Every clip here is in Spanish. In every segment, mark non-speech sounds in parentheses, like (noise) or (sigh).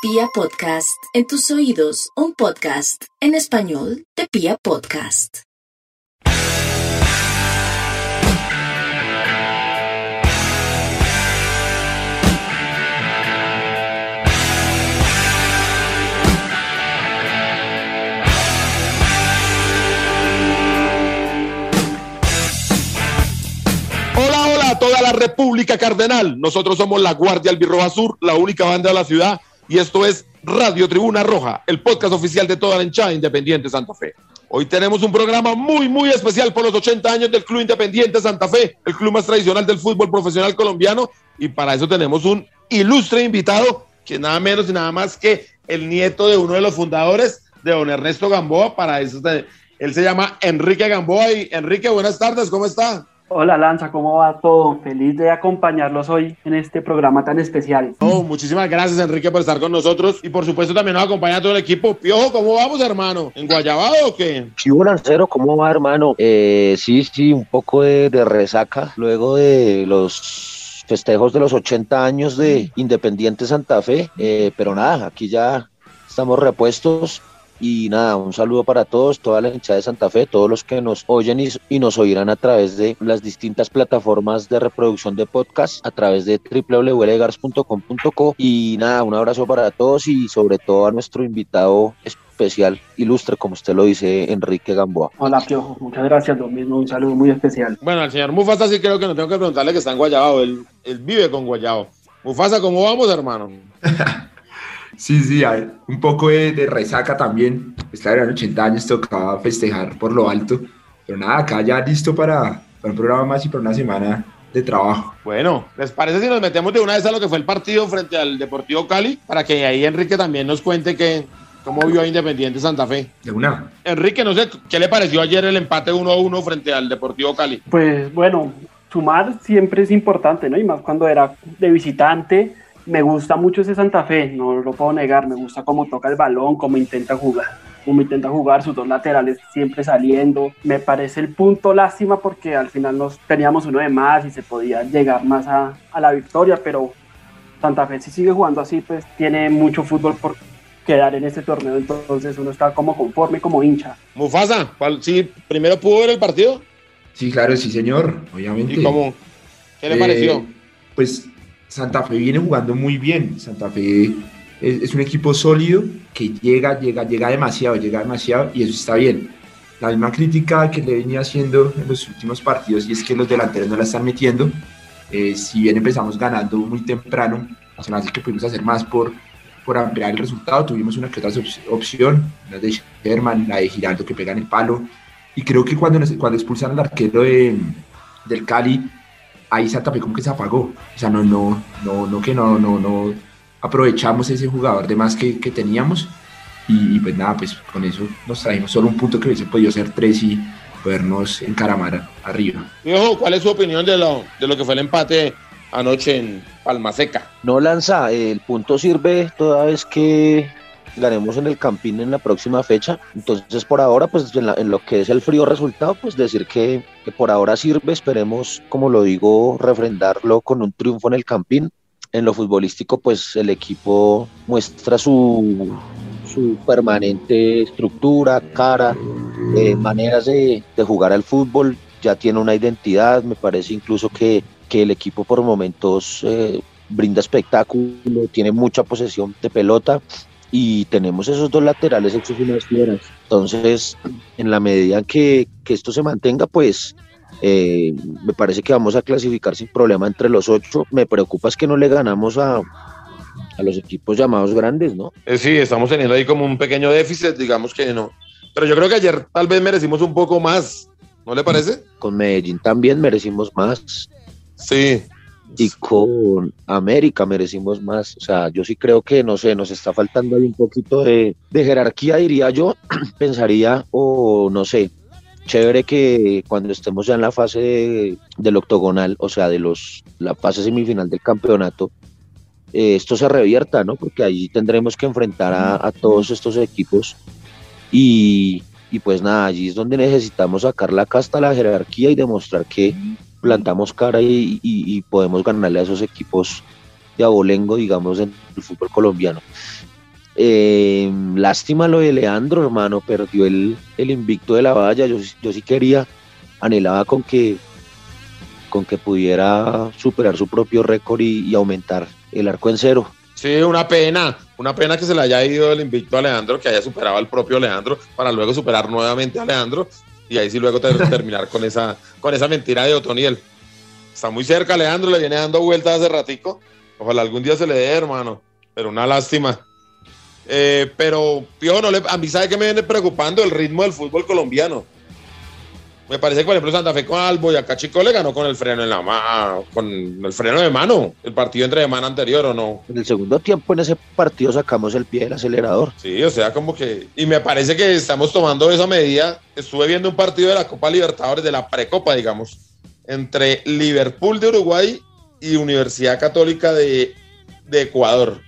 Pia Podcast, en tus oídos, un podcast en español de Pia Podcast. Hola, hola a toda la República Cardenal. Nosotros somos la Guardia Albirroja Sur, la única banda de la ciudad, y esto es Radio Tribuna Roja, el podcast oficial de toda la hinchada Independiente Santa Fe. Hoy tenemos un programa muy, muy especial por los 80 años del Club Independiente Santa Fe, el club más tradicional del fútbol profesional colombiano, y para eso tenemos un ilustre invitado, que nada menos y nada más que el nieto de uno de los fundadores de don Ernesto Gamboa. Para eso, él se llama Enrique Gamboa. Y Enrique, buenas tardes, ¿cómo está? Hola Lanza, ¿cómo va todo? Feliz de acompañarlos hoy en este programa tan especial. No, muchísimas gracias, Enrique, por estar con nosotros. Y por supuesto, también nos acompaña todo el equipo. Piojo, ¿cómo vamos, hermano? ¿En Guayabado o qué? Chivo Lancero, ¿cómo va, hermano? Eh, sí, sí, un poco de, de resaca luego de los festejos de los 80 años de Independiente Santa Fe, eh, pero nada, aquí ya estamos repuestos y nada, un saludo para todos, toda la hinchada de Santa Fe, todos los que nos oyen y, y nos oirán a través de las distintas plataformas de reproducción de podcast, a través de www.legars.com.co y nada, un abrazo para todos y sobre todo a nuestro invitado especial, ilustre, como usted lo dice, Enrique Gamboa. Hola Piojo, muchas gracias, lo mismo, un saludo muy especial. Bueno, al señor Mufasa sí creo que no tengo que preguntarle que está en Guayabado. Él, él vive con Guayabo. Mufasa, ¿cómo vamos, hermano? (laughs) Sí, sí, hay un poco de, de resaca también. Claro, eran 80 años, tocaba festejar por lo alto. Pero nada, acá ya listo para, para un programa más y para una semana de trabajo. Bueno, ¿les parece si nos metemos de una vez a lo que fue el partido frente al Deportivo Cali? Para que ahí Enrique también nos cuente que, cómo vio a Independiente Santa Fe. De una. Enrique, no sé, ¿qué le pareció ayer el empate 1-1 frente al Deportivo Cali? Pues bueno, sumar siempre es importante, ¿no? Y más cuando era de visitante, me gusta mucho ese Santa Fe, no lo puedo negar, me gusta cómo toca el balón, cómo intenta jugar. Cómo intenta jugar sus dos laterales siempre saliendo. Me parece el punto lástima porque al final nos teníamos uno de más y se podía llegar más a, a la victoria, pero Santa Fe si sigue jugando así, pues tiene mucho fútbol por quedar en este torneo, entonces uno está como conforme, como hincha. Mufasa, ¿cuál- sí, primero pudo ver el partido. Sí, claro, sí, señor, obviamente. ¿Y cómo? ¿Qué le Eh, pareció? Pues Santa Fe viene jugando muy bien. Santa Fe es, un equipo sólido que llega, llega, llega demasiado, llega demasiado y eso está bien. La misma crítica que le venía haciendo en los últimos partidos y es que los delanteros no la están metiendo. Eh, si bien empezamos ganando muy temprano, se me hace que pudimos hacer más por, por ampliar el resultado. Tuvimos una que otra op- opción, la de Sherman, la de Giraldo que pega en el palo. Y creo que cuando, cuando expulsan al arquero de- del Cali, ahí Santa Fe como que se apagó. O sea, no, no, no, no que no, no, no aprovechamos ese jugador de más que, que teníamos. Y, y pues nada, pues con eso nos trajimos solo un punto que hubiese podido ser tres y podernos encaramar arriba. ¿cuál es su opinión de lo, de lo que fue el empate anoche en Palmaseca? No lanza, el punto sirve toda vez que ganemos en el Campín en la próxima fecha. Entonces, por ahora, pues en, la- en lo que es el frío resultado, pues decir que, que por ahora sirve. Esperemos, como lo digo, refrendarlo con un triunfo en el Campín. En lo futbolístico, pues el equipo muestra su, su permanente estructura, cara, eh, maneras de, de jugar al fútbol. Ya tiene una identidad, me parece incluso que, que el equipo por momentos eh, brinda espectáculo, tiene mucha posesión de pelota y tenemos esos dos laterales hechos unas fieras. Entonces, en la medida que, que esto se mantenga, pues eh, me parece que vamos a clasificar sin problema entre los ocho. Me preocupa es que no le ganamos a, a los equipos llamados grandes, ¿no? Eh, sí, estamos teniendo ahí como un pequeño déficit, digamos que no. Pero yo creo que ayer tal vez merecimos un poco más, ¿no le parece? Con Medellín también merecimos más Sí. Y con América merecimos más. O sea, yo sí creo que, no sé, nos está faltando ahí un poquito de, de jerarquía, diría yo. (clears throat) Pensaría, o no sé, chévere que cuando estemos ya en la fase de- del octogonal, o sea, de los la fase semifinal del campeonato, eh, esto se revierta, ¿no? Porque ahí tendremos que enfrentar a, a todos estos equipos y, y pues nada, allí es donde necesitamos sacar la casta, la jerarquía y demostrar que plantamos cara y, y- podemos ganarle a esos equipos de abolengo, digamos, en el fútbol colombiano. Eh, lástima lo de Leandro, hermano, perdió el, el invicto de la valla. Yo, yo sí quería, anhelaba con que, con que pudiera superar su propio récord y, y aumentar el arco en cero. Sí, una pena, una pena que se le haya ido el invicto a Leandro, que haya superado al propio Leandro, para luego superar nuevamente a Leandro y ahí sí luego te- (laughs) terminar con esa, con esa mentira de Otoniel. Está muy cerca Leandro, le viene dando vueltas hace ratico. Ojalá algún día se le dé, hermano. Pero una lástima. Eh, pero, Pío, no le, a mí sabe que me viene preocupando el ritmo del fútbol colombiano. Me parece que, por ejemplo, Santa Fe con el Boyacá Chico le ganó con el freno en la mano, con el freno de mano, el partido entre semana anterior o no. En el segundo tiempo en ese partido sacamos el pie del acelerador. Sí, o sea, como que. Y me parece que estamos tomando esa medida. Estuve viendo un partido de la Copa Libertadores, de la Precopa, digamos, entre Liverpool de Uruguay y Universidad Católica de, de Ecuador.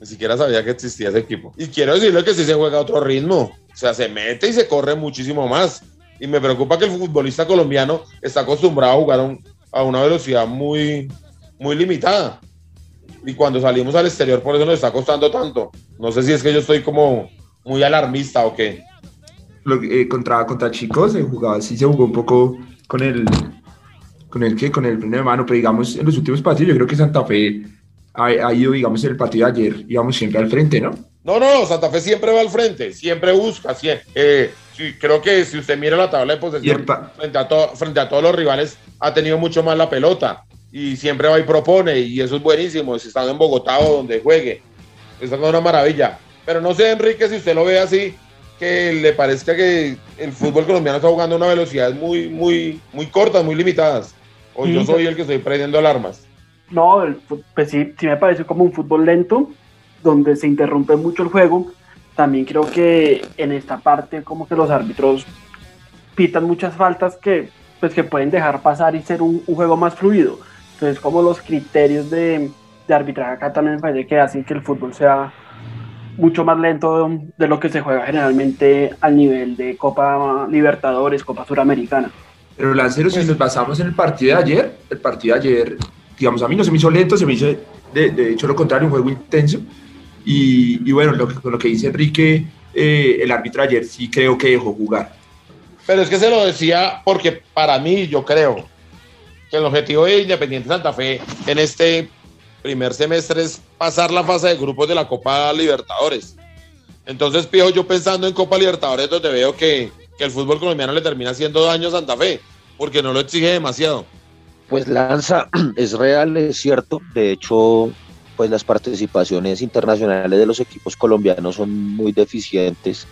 Ni siquiera sabía que existía ese equipo. Y quiero decirle que sí se juega a otro ritmo. O sea, se mete y se corre muchísimo más. Y me preocupa que el futbolista colombiano está acostumbrado a jugar a, un- a una velocidad muy, muy limitada. Y cuando salimos al exterior, por eso nos está costando tanto. No sé si es que yo estoy como muy alarmista o qué. Lo eh, contra, contra chicos se jugaba, sí se jugó un poco con el, con el que, con el freno de mano, pero digamos en los últimos partidos yo creo que Santa Fe ha, ha ido, digamos, en el partido de ayer, íbamos siempre al frente, ¿no? No, no, Santa Fe siempre va al frente, siempre busca. sie- eh, sí, creo que si usted mira la tabla de Y posesión, frente, a to- frente a todos los rivales, ha tenido mucho más la pelota. Y siempre va y propone, y eso es buenísimo. Si están en Bogotá o donde juegue, eso es una maravilla. Pero no sé, Enrique, si usted lo ve así, que le parezca que el fútbol colombiano está jugando a una velocidad muy, muy, muy cortas, muy limitadas. O yo Sí. soy el que estoy prendiendo alarmas. No, el pues sí, sí me parece como un fútbol lento, donde se interrumpe mucho el juego. También creo que en esta parte como que los árbitros pitan muchas faltas que, pues, que pueden dejar pasar y ser un, un juego más fluido. Entonces como los criterios de, de arbitraje acá también me parece que hacen que el fútbol sea mucho más lento de, lo que se juega generalmente al nivel de Copa Libertadores, Copa Suramericana. Pero Lancero, si nos basamos en el partido de ayer, el partido de ayer, digamos, a mí no se me hizo lento, se me hizo, de, de hecho, lo contrario, un juego intenso. Y, y bueno, lo, lo que dice Enrique, eh, el árbitro ayer sí creo que dejó jugar. Pero es que se lo decía porque para mí yo creo que el objetivo de Independiente Santa Fe en este primer semestre es pasar la fase de grupos de la Copa Libertadores. Entonces, Pío, yo pensando en Copa Libertadores, donde veo que, que el fútbol colombiano le termina haciendo daño a Santa Fe, porque no lo exige demasiado. Pues Lanza (clears throat) es real, es cierto. De hecho, pues las participaciones internacionales de los equipos colombianos son muy deficientes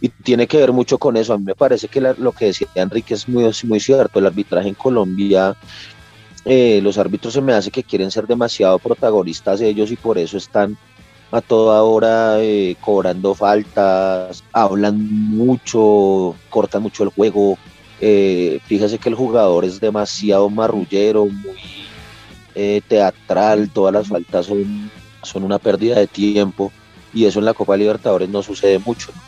y tiene que ver mucho con eso. A mí me parece que lo que decía Enrique es muy, muy cierto. El arbitraje en Colombia, eh, los árbitros se me hace que quieren ser demasiado protagonistas ellos y por eso están a toda hora eh, cobrando faltas, hablan mucho, cortan mucho el juego. Eh, fíjese que el jugador es demasiado marrullero, muy eh, teatral, todas las faltas son, son una pérdida de tiempo y eso en la Copa Libertadores no sucede mucho. ¿no?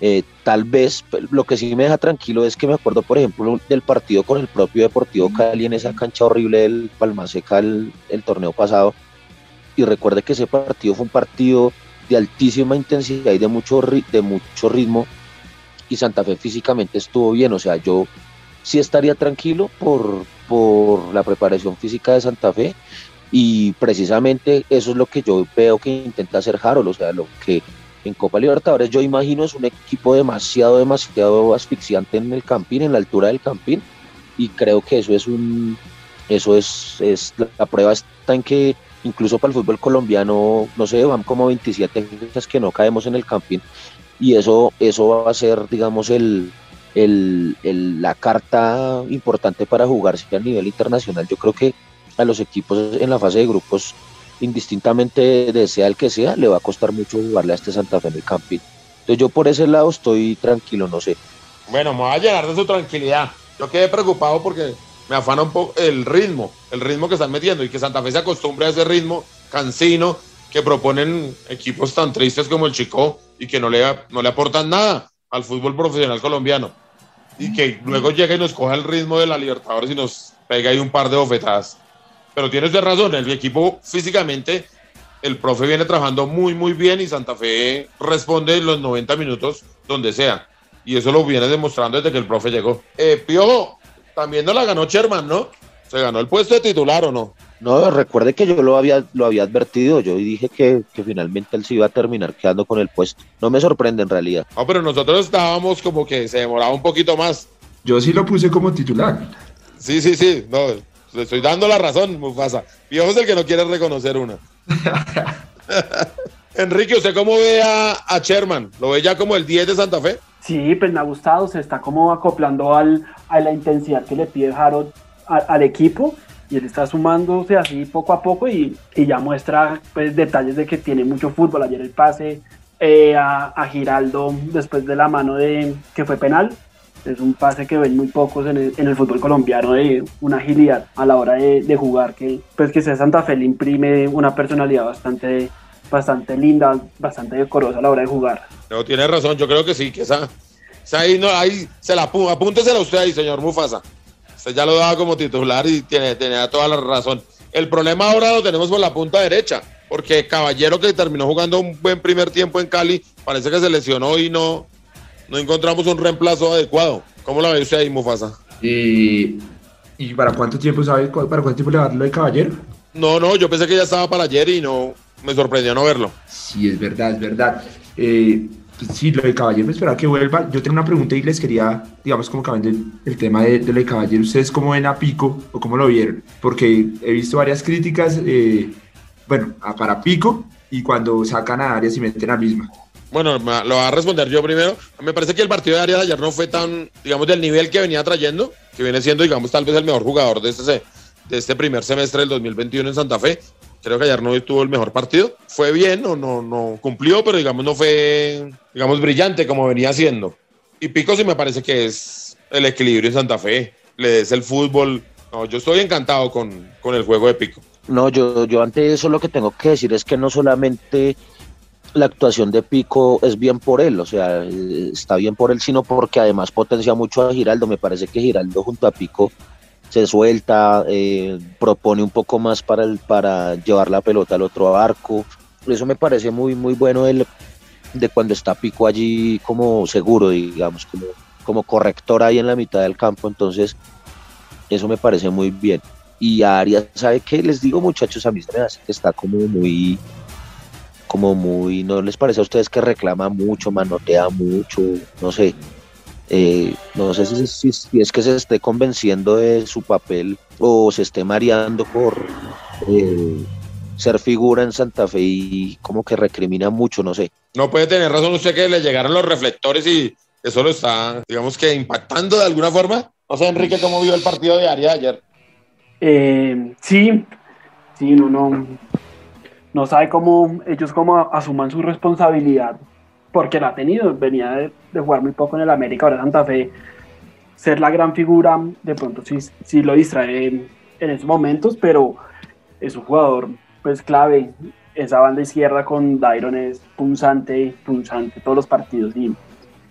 Eh, tal vez lo que sí me deja tranquilo es que me acuerdo, por ejemplo, del partido con el propio Deportivo Cali en esa cancha horrible del Palmaseca el, el torneo pasado. Y recuerde que ese partido fue un partido de altísima intensidad y de mucho, de mucho ritmo. Y Santa Fe físicamente estuvo bien. O sea, yo sí estaría tranquilo por, por la preparación física de Santa Fe. Y precisamente eso es lo que yo veo que intenta hacer Harold. O sea, lo que en Copa Libertadores yo imagino es un equipo demasiado, demasiado asfixiante en el campín, en la altura del campín, y creo que eso es un, eso es, es la prueba está en que incluso para el fútbol colombiano, no sé, van como 27 fechas que no caemos en el campín, y eso, eso va a ser, digamos, el, el, la carta importante para jugarse a nivel internacional. Yo creo que a los equipos en la fase de grupos indistintamente de sea el que sea, le va a costar mucho jugarle a este Santa Fe en el Campín. Entonces yo por ese lado estoy tranquilo, no sé. Bueno, me voy a llenar de su tranquilidad. Yo quedé preocupado porque me afana un poco el ritmo, el ritmo que están metiendo y que Santa Fe se acostumbre a ese ritmo cansino que proponen equipos tan tristes como el Chico y que no le, no le aportan nada al fútbol profesional colombiano. Y que luego llega y nos coja el ritmo de la Libertadores y nos pega ahí un par de bofetadas. Pero tiene usted razón, el equipo físicamente el profe viene trabajando muy, muy bien y Santa Fe responde en los 90 minutos donde sea. Y eso lo viene demostrando desde que el profe llegó. Eh, Piojo, también no la ganó Sherman, ¿no? ¿Se ganó el puesto de titular o no? No, recuerde que yo lo había, lo había advertido, yo dije que, que finalmente él se iba a terminar quedando con el puesto. No me sorprende en realidad. No, pero nosotros estábamos como que se demoraba un poquito más. Yo sí lo puse como titular. Sí, sí, sí, no, le estoy dando la razón, Mufasa. Piojo es el que no quiere reconocer una. (laughs) Enrique, ¿usted cómo ve a, a Sherman? ¿Lo ve ya como el 10 de Santa Fe? Sí, pues me ha gustado, se está como acoplando al, a la intensidad que le pide Harold a- al equipo y él está sumándose así poco a poco y, y ya muestra pues, detalles de que tiene mucho fútbol. Ayer el pase eh, a, a Giraldo después de la mano de que fue penal. Es un pase que ven muy pocos en el, en el fútbol colombiano de una agilidad a la hora de, de jugar que pues que sea Santa Fe le imprime una personalidad bastante bastante linda, bastante decorosa a la hora de jugar. No, tiene razón, yo creo que sí, que esa, esa ahí, no, ahí se la apúntesela usted ahí, señor Mufasa. Usted ya lo daba como titular y tiene, tenía toda la razón. El problema ahora lo tenemos por la punta derecha, porque Caballero que terminó jugando un buen primer tiempo en Cali, parece que se lesionó y no, no encontramos un reemplazo adecuado. ¿Cómo la ve usted ahí, Mufasa? Eh, ¿Y para cuánto tiempo sabe? ¿Para cuánto tiempo le va a dar lo de Caballero? No, no, yo pensé que ya estaba para ayer y no, me sorprendió no verlo. Sí, es verdad, es verdad. Eh, sí, lo de Caballero, me esperaba que vuelva. Yo tengo una pregunta y les quería, digamos, como cambiando el, el tema de, lo de Caballero. ¿Ustedes cómo ven a Pico o cómo lo vieron? Porque he visto varias críticas, eh, bueno, para Pico y cuando sacan a Arias y meten a misma. Bueno, lo voy a responder yo primero. Me parece que el partido de Arias ayer no fue tan, digamos, del nivel que venía trayendo, que viene siendo, digamos, tal vez el mejor jugador de este, de este primer semestre del 2021 en Santa Fe. Creo que no tuvo el mejor partido. Fue bien, no, no, no cumplió, pero digamos, no fue, digamos, brillante como venía siendo. Y Pico sí me parece que es el equilibrio en Santa Fe. Le des el fútbol. No, yo estoy encantado con, con el juego de Pico. No, yo, yo ante eso lo que tengo que decir es que no solamente la actuación de Pico es bien por él, o sea, eh, está bien por él, sino porque además potencia mucho a Giraldo. Me parece que Giraldo junto a Pico se suelta, eh, propone un poco más para, el, para llevar la pelota al otro arco. Eso me parece muy, muy bueno el, de cuando está Pico allí como seguro, digamos, como, como corrector ahí en la mitad del campo. Entonces, eso me parece muy bien. Y a Arias, ¿sabe qué? Les digo, muchachos, a mí se me hace que está como muy, como muy, ¿no les parece a ustedes que reclama mucho, manotea mucho? No sé. Eh, no sé si, si- si es que se esté convenciendo de su papel o se esté mareando por eh, ser figura en Santa Fe y como que recrimina mucho, no sé. No puede tener razón usted que le llegaron los reflectores y eso lo está, digamos que impactando de alguna forma. No sé, Enrique, cómo vio el partido de Arias ayer. Eh, sí, sí, no, no, no sabe cómo ellos cómo asuman su responsabilidad, porque la ha tenido, venía de, de jugar muy poco en el América, ahora Santa Fe, ser la gran figura, de pronto sí, sí lo distrae en, en esos momentos, pero es un jugador pues clave, esa banda izquierda con Dairon es punzante, punzante todos los partidos y,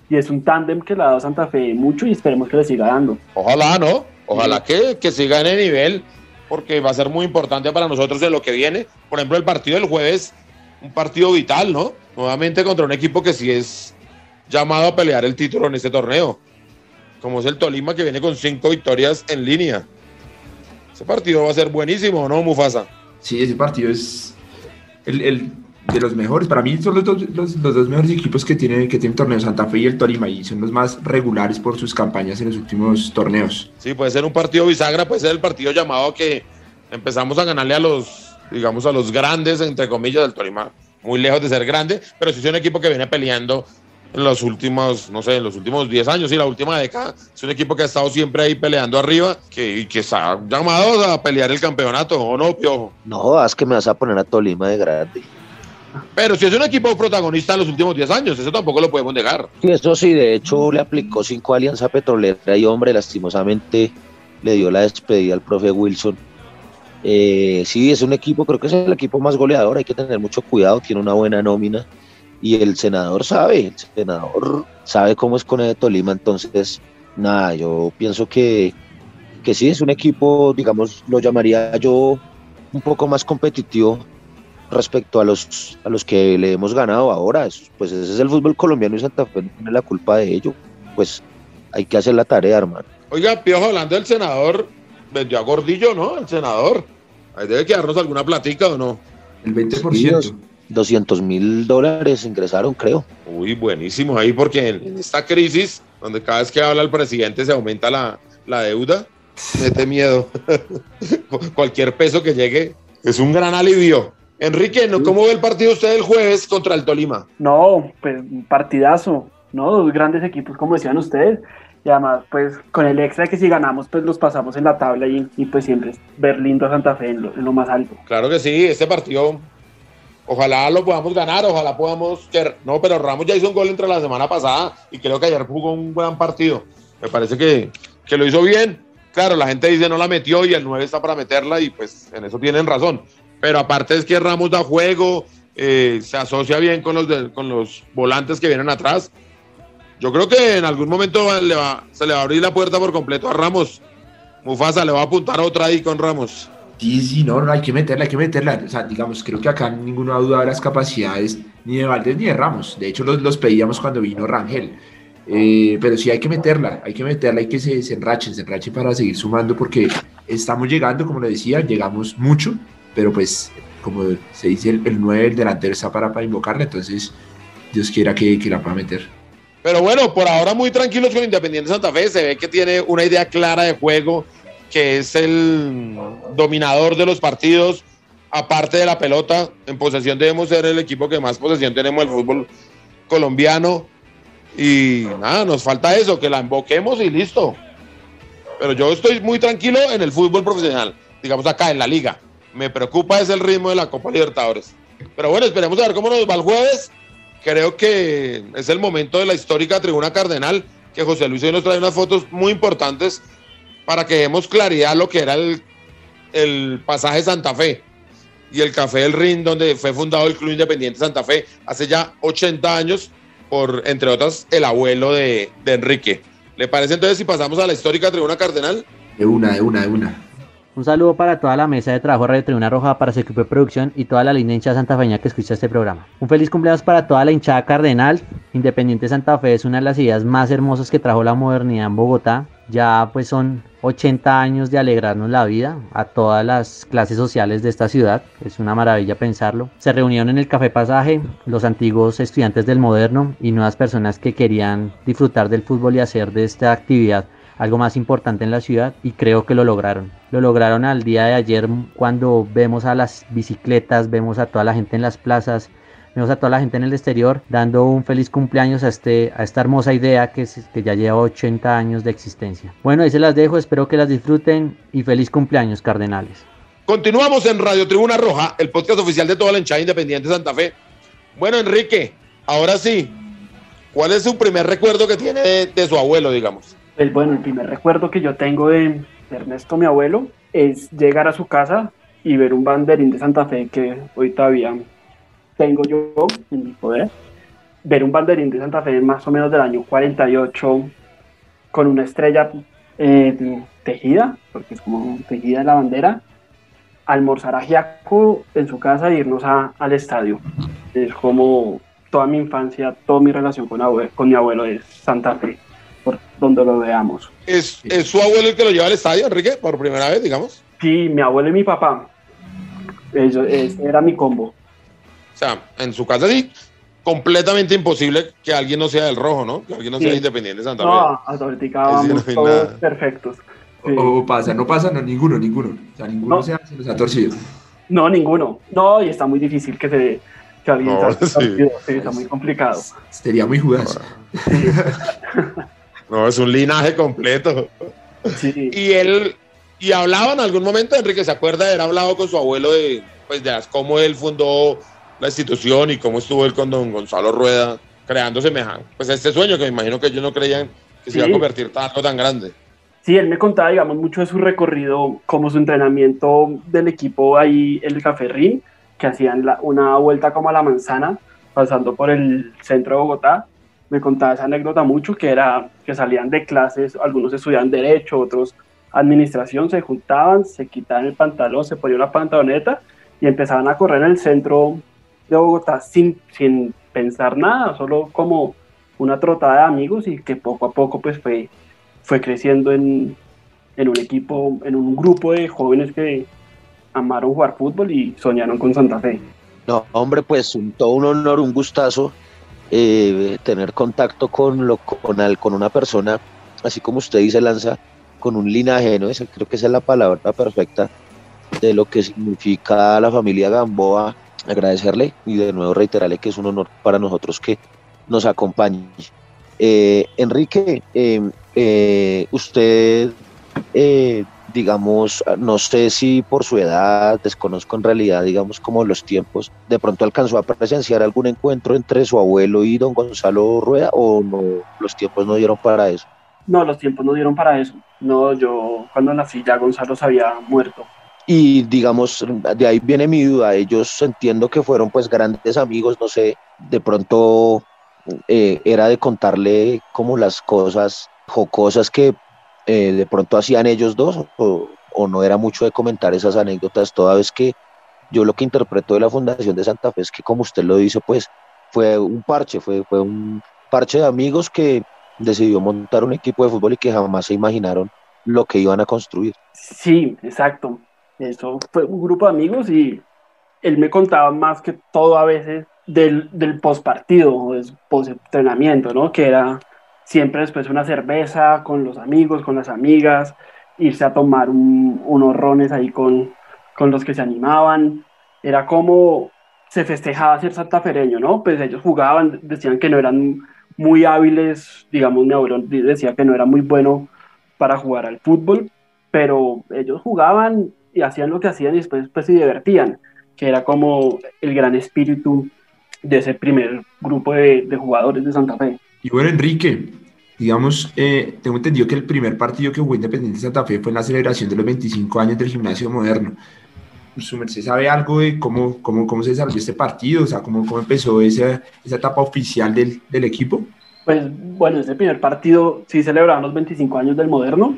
y es un tándem que le ha dado Santa Fe mucho y esperemos que le siga dando. Ojalá, ¿no? Ojalá que, que siga en el nivel, porque va a ser muy importante para nosotros en lo que viene. Por ejemplo, el partido del jueves, un partido vital, ¿no? Nuevamente contra un equipo que sí es llamado a pelear el título en este torneo, como es el Tolima que viene con cinco victorias en línea. Ese partido va a ser buenísimo, ¿no, Mufasa? Sí, ese partido es el, el de los mejores. Para mí son los dos, los, los dos mejores equipos que tiene, que tiene el torneo Santa Fe y el Tolima y son los más regulares por sus campañas en los últimos torneos. Sí, puede ser un partido bisagra, puede ser el partido llamado que empezamos a ganarle a los, digamos, a los grandes, entre comillas, del Tolima, muy lejos de ser grande, pero sí es un equipo que viene peleando en los últimos, no sé, en los últimos 10 años y la última década. Es un equipo que ha estado siempre ahí peleando arriba que, y que está llamado a pelear el campeonato, ¿o no, Piojo? No, es que me vas a poner a Tolima de grande. Pero si es un equipo protagonista en los últimos 10 años, eso tampoco lo podemos negar. Y eso sí, de hecho le aplicó cinco Alianza Petrolera y hombre, lastimosamente le dio la despedida al profe Wilson. Eh, sí, es un equipo, creo que es el equipo más goleador, hay que tener mucho cuidado, tiene una buena nómina y el senador sabe, el senador sabe cómo es con el Tolima, entonces nada, yo pienso que, que sí, es un equipo, digamos, lo llamaría yo un poco más competitivo respecto a los, a los que le hemos ganado ahora. Pues ese es el fútbol colombiano y Santa Fe no tiene la culpa de ello. Pues hay que hacer la tarea, hermano. Oiga, Piojo, hablando del senador, vendió a Gordillo, ¿no? El senador. Ahí debe quedarnos alguna platica o no. El 20%. 200 mil dólares ingresaron, creo. Uy, buenísimo ahí, porque en esta crisis, donde cada vez que habla el presidente se aumenta la, la deuda, mete miedo. (laughs) Cualquier peso que llegue es un gran alivio. Enrique, ¿cómo ve el partido usted el jueves contra el Tolima? No, pues un partidazo, ¿no? Dos grandes equipos, como decían ustedes. Y además, pues con el extra que si ganamos, pues los pasamos en la tabla y, pues siempre es ver lindo a Santa Fe en lo, en lo, más alto. Claro que sí, este partido, ojalá lo podamos ganar, ojalá podamos... No, pero Ramos ya hizo un gol entre la semana pasada y creo que ayer jugó un gran partido. Me parece que, que lo hizo bien. Claro, la gente dice no la metió y el 9 está para meterla y pues en eso tienen razón. Pero aparte es que Ramos da juego, eh, se asocia bien con los, de, con los volantes que vienen atrás yo creo que en algún momento se le va a abrir la puerta por completo a Ramos. Mufasa le va a apuntar otra ahí con Ramos. Sí, sí, no, no, hay que meterla, hay que meterla. O sea, digamos, creo que acá ninguna duda de las capacidades ni de Valdés ni de Ramos. De hecho, los, los pedíamos cuando vino Rangel. Eh, pero sí hay que meterla, hay que meterla, hay que se, se enrachen, se enrachen para seguir sumando porque estamos llegando, como le decía, llegamos mucho, pero pues, como se dice, el, el 9, el delantero está para, para invocarla, entonces Dios quiera que, que la pueda meter. Pero bueno, por ahora muy tranquilos con Independiente Santa Fe. Se ve que tiene una idea clara de juego, que es el dominador de los partidos. Aparte de la pelota, en posesión debemos ser el equipo que más posesión tenemos del fútbol colombiano. Y nada, nos falta eso, que la invoquemos y listo. Pero yo estoy muy tranquilo en el fútbol profesional, digamos acá en la liga. Me preocupa es el ritmo de la Copa Libertadores. Pero bueno, esperemos a ver cómo nos va el jueves creo que es el momento de la histórica tribuna cardenal, que José Luis hoy nos trae unas fotos muy importantes para que demos claridad lo que era el, el pasaje Santa Fe y el Café del Rin, donde fue fundado el Club Independiente Santa Fe hace ya 80 años, por, entre otras, el abuelo de, de Enrique. ¿Le parece entonces si pasamos a la histórica tribuna cardenal? De una, de una, de una. Un saludo para toda la mesa de trabajo de Radio Tribuna Roja, para su equipo de producción y toda la linda hinchada santafeña que escucha este programa. Un feliz cumpleaños para toda la hinchada cardenal. Independiente Santa Fe es una de las ideas más hermosas que trajo la modernidad en Bogotá. Ya pues son 80 años de alegrarnos la vida a todas las clases sociales de esta ciudad. Es una maravilla pensarlo. Se reunieron en el Café Pasaje los antiguos estudiantes del moderno y nuevas personas que querían disfrutar del fútbol y hacer de esta actividad algo más importante en la ciudad y creo que lo lograron. Lo lograron al día de ayer cuando vemos a las bicicletas, vemos a toda la gente en las plazas, vemos a toda la gente en el exterior dando un feliz cumpleaños a, este, a esta hermosa idea que, que ya lleva 80 años de existencia. Bueno, ahí se las dejo, espero que las disfruten y feliz cumpleaños, Cardenales. Continuamos en Radio Tribuna Roja, el podcast oficial de toda la hinchada independiente de Santa Fe. Bueno, Enrique, ahora sí, ¿cuál es su primer recuerdo que tiene de su abuelo, digamos? El, bueno, el primer recuerdo que yo tengo de Ernesto, mi abuelo, es llegar a su casa y ver un banderín de Santa Fe que hoy todavía tengo yo en mi poder. Ver un banderín de Santa Fe más o menos del año 48 con una estrella eh, tejida, porque es como tejida la bandera, almorzar a Giaco en su casa e irnos a, al estadio. Es como toda mi infancia, toda mi relación con, con mi abuelo es Santa Fe por donde lo veamos. ¿Es, ¿Es, su abuelo el que lo lleva al estadio, Enrique, por primera vez, digamos? Sí, mi abuelo y mi papá. Eso, ese era mi combo. O sea, en su casa sí, completamente imposible que alguien no sea del rojo, ¿no? Que alguien no sí. sea independiente de Santa Fe. No, hasta ahorita vamos sí, no todos nada. perfectos. Sí. O, o, pasa, no pasa, no, ninguno, ninguno. O sea, ninguno no. se, se los ha torcido. No, ninguno. No, y está muy difícil que se que alguien no, se (laughs) sí. está muy complicado. Sería muy jugado. (laughs) No, es un linaje completo. Sí. Y él, y hablaba en algún momento, Enrique, ¿se acuerda de haber hablado con su abuelo de, pues, de cómo él fundó la institución y cómo estuvo él con don Gonzalo Rueda creando semejante, pues este sueño que me imagino que ellos no creían que se iba a convertir en algo tan grande. Sí, él me contaba, digamos, mucho de su recorrido, como su entrenamiento del equipo ahí, el Café Rin, que hacían la, una vuelta como a la manzana, pasando por el centro de Bogotá, me contaba esa anécdota mucho, que era que salían de clases, algunos estudiaban derecho, otros administración, se juntaban, se quitaban el pantalón, se ponían la pantaloneta y empezaban a correr en el centro de Bogotá sin, sin pensar nada, solo como una trotada de amigos y que poco a poco pues fue, fue creciendo en, en un equipo, en un grupo de jóvenes que amaron jugar fútbol y soñaron con Santa Fe. No, hombre, pues un, todo un honor, un gustazo eh, tener contacto con, lo, con, con una persona, así como usted dice, Lanza, con un linaje, ¿no? creo que esa es la palabra perfecta de lo que significa la familia Gamboa. Agradecerle y de nuevo reiterarle que es un honor para nosotros que nos acompañe. Eh, Enrique, eh, usted digamos, no sé si por su edad, desconozco en realidad, digamos, como los tiempos, de pronto alcanzó a presenciar algún encuentro entre su abuelo y don Gonzalo Rueda o no, los tiempos no dieron para eso. No, los tiempos no dieron para eso. No, yo cuando nací ya Gonzalo se había muerto. Y digamos, de ahí viene mi duda. Ellos entiendo que fueron pues grandes amigos, no sé, de pronto eh, era de contarle como las cosas jocosas que eh, de pronto hacían ellos dos o, no era mucho de comentar esas anécdotas, toda vez que yo lo que interpreto de la Fundación de Santa Fe es que como usted lo dice, pues fue un parche, fue, fue un parche de amigos que decidió montar un equipo de fútbol y que jamás se imaginaron lo que iban a construir. Sí, exacto. Eso fue un grupo de amigos y él me contaba más que todo a veces del, del post partido, del post entrenamiento, ¿no? Que era siempre después una cerveza con los amigos, con las amigas, irse a tomar unos rones ahí con, con los que se animaban. Era como se festejaba ser santafereño, ¿no? Pues ellos jugaban, decían que no eran muy hábiles, digamos, mi abuelo decía que no era muy bueno para jugar al fútbol, pero ellos jugaban y hacían lo que hacían y después pues, se divertían, que era como el gran espíritu de ese primer grupo de, de jugadores de Santa Fe. Y bueno, Enrique, digamos, eh, tengo entendido que el primer partido que jugó Independiente Santa Fe fue en la celebración de los 25 años del gimnasio moderno. ¿Su merced sabe algo de cómo, cómo, cómo se desarrolló este partido? O sea, cómo, cómo empezó esa, esa etapa oficial del, del, equipo? Pues bueno, ese primer partido sí celebraron los 25 años del moderno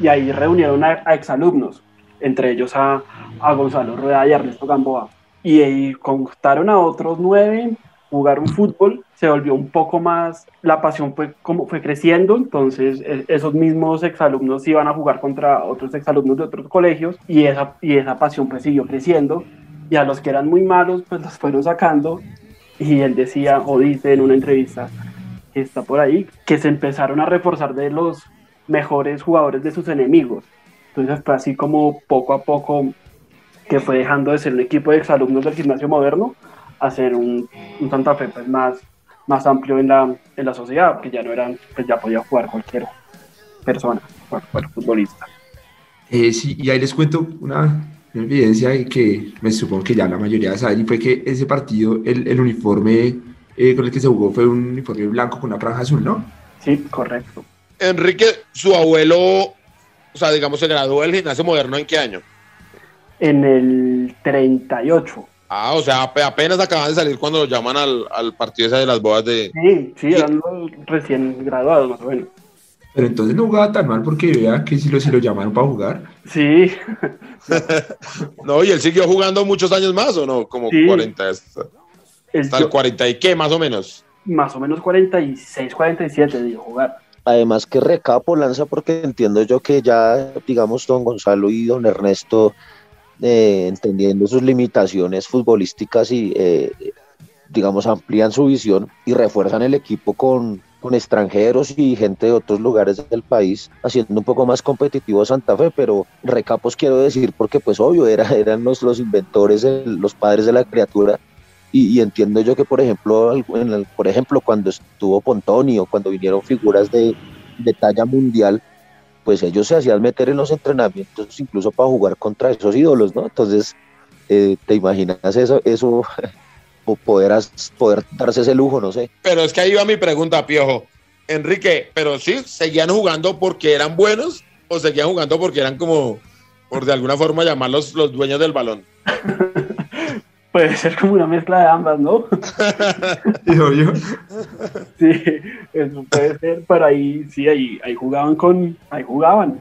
y ahí reunieron a, a exalumnos, entre ellos a, a Gonzalo Rueda y Ernesto Gamboa. Y ahí contaron a otros nueve jugar un fútbol se volvió un poco más, la pasión fue como fue creciendo, entonces e, esos mismos exalumnos iban a jugar contra otros exalumnos de otros colegios y esa, y esa pasión pues siguió creciendo y a los que eran muy malos pues los fueron sacando y él decía o dice en una entrevista que está por ahí que se empezaron a reforzar de los mejores jugadores de sus enemigos. Entonces fue así como poco a poco que fue dejando de ser un equipo de exalumnos del gimnasio moderno hacer un, un Santa Fe pues, más, más amplio en la, en la sociedad, que ya no eran, pues ya podía jugar cualquier persona, cualquier futbolista. Eh, sí, y ahí les cuento una, evidencia que me supongo que ya la mayoría saben, y fue que ese partido, el, el uniforme eh, con el que se jugó fue un uniforme blanco con una franja azul, ¿no? Sí, correcto. Enrique, su abuelo, o sea, digamos, se graduó del gimnasio moderno en qué año? En el 38. Ah, o sea, apenas acaban de salir cuando lo llaman al, al partido ese de las bodas de. Sí, sí, eran recién graduados, más o menos. Pero entonces no jugaba tan mal porque vea que si lo, si lo llamaron para jugar. Sí. (laughs) no, y él siguió jugando muchos años más, ¿o no? Como sí. 40. Hasta, hasta el 40 y qué, más o menos. Más o menos 46, 47 de jugar. Además que recapo lanza porque entiendo yo que ya, digamos, don Gonzalo y don Ernesto eh, entendiendo sus limitaciones futbolísticas y, eh, digamos, amplían su visión y refuerzan el equipo con, con, extranjeros y gente de otros lugares del país, haciendo un poco más competitivo Santa Fe, pero recapos quiero decir porque pues obvio era, eran los, los inventores, los padres de la criatura. Y, y entiendo yo que, por ejemplo, en el, por ejemplo, cuando estuvo Pontonio, cuando vinieron figuras de, de talla mundial, pues ellos se hacían meter en los entrenamientos incluso para jugar contra esos ídolos, ¿no? Entonces, eh, ¿te imaginas eso? eso (laughs) o poder, poder darse ese lujo, no sé. Pero es que ahí va mi pregunta, Piojo. Enrique, pero sí, ¿seguían jugando porque eran buenos o seguían jugando porque eran como, por de alguna forma llamarlos los dueños del balón? (laughs) puede ser como una mezcla de ambas, ¿no? (laughs) Digo yo. Sí, eso puede ser, pero ahí sí, ahí, ahí jugaban con, ahí jugaban.